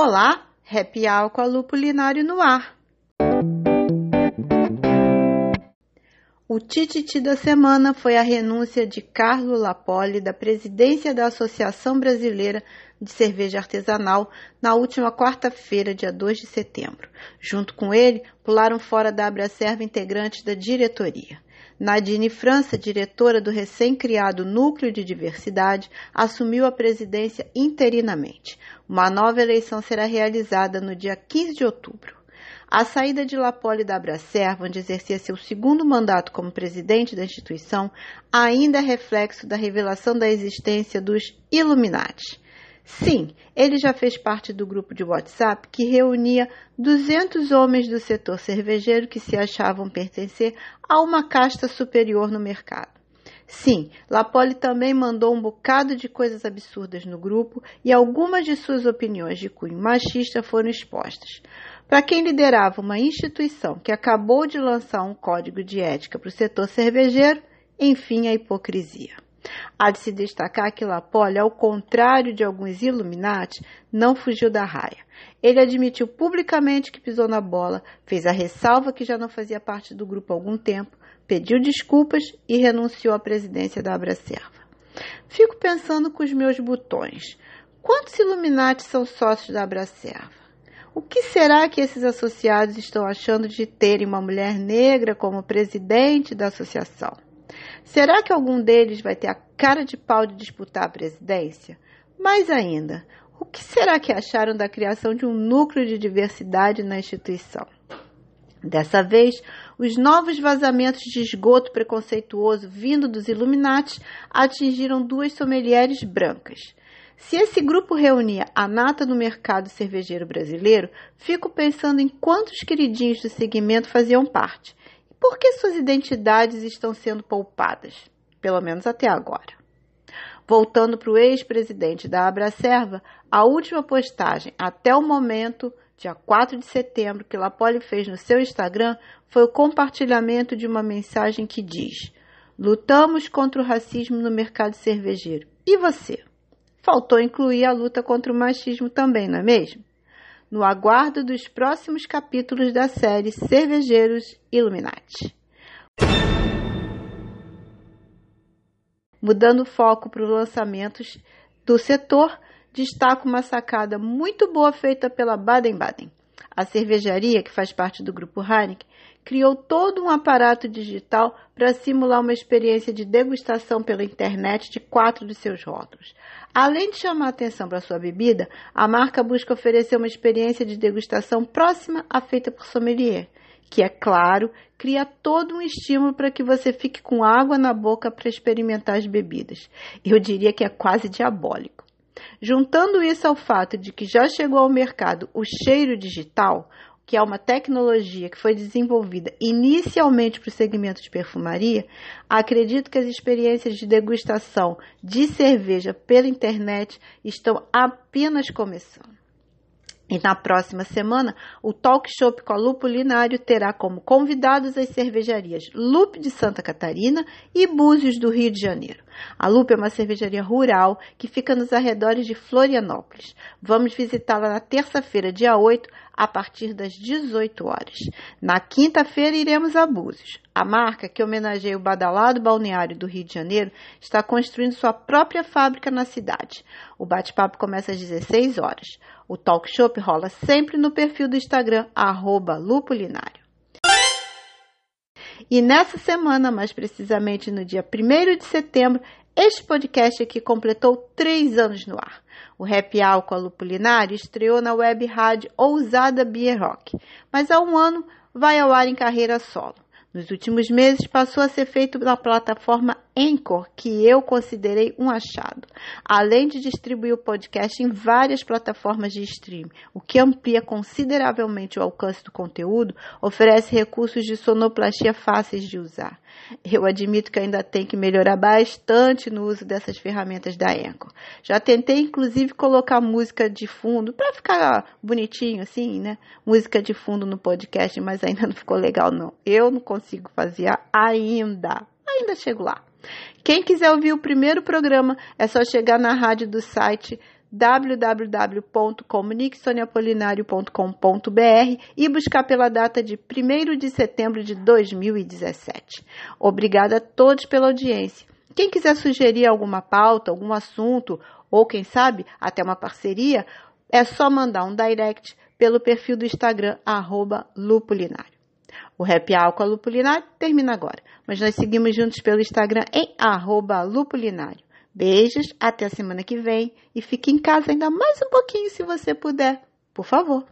Olá, Happy Hour com a Lupulinário no ar. O tititi da semana foi a renúncia de Carlo Lapoli da presidência da Associação Brasileira de Cerveja Artesanal na última quarta-feira, dia 2 de setembro. Junto com ele, pularam fora da Abracerva integrantes da diretoria. Nadine França, diretora do recém-criado Núcleo de Diversidade, assumiu a presidência interinamente. Uma nova eleição será realizada no dia 15 de outubro. A saída de Lapoli da Abracerva, onde exercia seu segundo mandato como presidente da instituição, ainda é reflexo da revelação da existência dos Illuminati. Sim, ele já fez parte do grupo de WhatsApp que reunia 200 homens do setor cervejeiro que se achavam pertencer a uma casta superior no mercado. Sim, Lapoli também mandou um bocado de coisas absurdas no grupo e algumas de suas opiniões de cunho machista foram expostas. Para quem liderava uma instituição que acabou de lançar um código de ética para o setor cervejeiro, enfim, a hipocrisia. Há de se destacar que Lapoli, ao contrário de alguns Illuminati, não fugiu da raia. Ele admitiu publicamente que pisou na bola, fez a ressalva que já não fazia parte do grupo há algum tempo, pediu desculpas e renunciou à presidência da Abracerva. Fico pensando com os meus botões. Quantos Illuminati são sócios da Abracerva? O que será que esses associados estão achando de terem uma mulher negra como presidente da associação? Será que algum deles vai ter a cara de pau de disputar a presidência? Mais ainda, o que será que acharam da criação de um núcleo de diversidade na instituição? Dessa vez, os novos vazamentos de esgoto preconceituoso vindo dos Illuminati atingiram duas sommelières brancas. Se esse grupo reunia a nata do mercado cervejeiro brasileiro, fico pensando em quantos queridinhos do segmento faziam parte por que suas identidades estão sendo poupadas? Pelo menos até agora. Voltando para o ex-presidente da Abracerva, a última postagem até o momento, dia 4 de setembro, que Lapoli fez no seu Instagram foi o compartilhamento de uma mensagem que diz: Lutamos contra o racismo no mercado cervejeiro. E você? Faltou incluir a luta contra o machismo também, não é mesmo? no aguardo dos próximos capítulos da série Cervejeiros Illuminati. Mudando o foco para os lançamentos do setor, destaco uma sacada muito boa feita pela Baden-Baden. A cervejaria, que faz parte do grupo Heineken, criou todo um aparato digital para simular uma experiência de degustação pela internet de quatro de seus rótulos. Além de chamar atenção para sua bebida, a marca busca oferecer uma experiência de degustação próxima à feita por sommelier, que, é claro, cria todo um estímulo para que você fique com água na boca para experimentar as bebidas. Eu diria que é quase diabólico. Juntando isso ao fato de que já chegou ao mercado o cheiro digital, que é uma tecnologia que foi desenvolvida inicialmente para o segmento de perfumaria, acredito que as experiências de degustação de cerveja pela internet estão apenas começando. E na próxima semana, o Talk a Lupo Linário terá como convidados as cervejarias Lupe de Santa Catarina e Búzios do Rio de Janeiro. A Lupe é uma cervejaria rural que fica nos arredores de Florianópolis. Vamos visitá-la na terça-feira, dia 8, a partir das 18 horas. Na quinta-feira, iremos a Búzios. A marca, que homenageia o badalado balneário do Rio de Janeiro, está construindo sua própria fábrica na cidade. O bate-papo começa às 16 horas. O talk shop rola sempre no perfil do Instagram, arroba lupulinário. E nessa semana, mais precisamente no dia 1 de setembro, este podcast aqui completou três anos no ar. O Happy Hour com a Lupulinário estreou na web rádio Ousada Beer Rock, mas há um ano vai ao ar em carreira solo. Nos últimos meses passou a ser feito na plataforma Anchor, que eu considerei um achado, além de distribuir o podcast em várias plataformas de streaming, o que amplia consideravelmente o alcance do conteúdo, oferece recursos de sonoplastia fáceis de usar. Eu admito que ainda tem que melhorar bastante no uso dessas ferramentas da Anchor. Já tentei inclusive colocar música de fundo para ficar bonitinho assim, né? Música de fundo no podcast, mas ainda não ficou legal não. Eu não consigo fazer ainda. Ainda chego lá. Quem quiser ouvir o primeiro programa, é só chegar na rádio do site www.comuniquesoniapolinario.com.br e buscar pela data de 1 de setembro de 2017. Obrigada a todos pela audiência. Quem quiser sugerir alguma pauta, algum assunto ou, quem sabe, até uma parceria, é só mandar um direct pelo perfil do Instagram, arroba lupulinário. O com a Lupulinário termina agora, mas nós seguimos juntos pelo Instagram em lupulinário. Beijos, até a semana que vem e fique em casa ainda mais um pouquinho se você puder, por favor.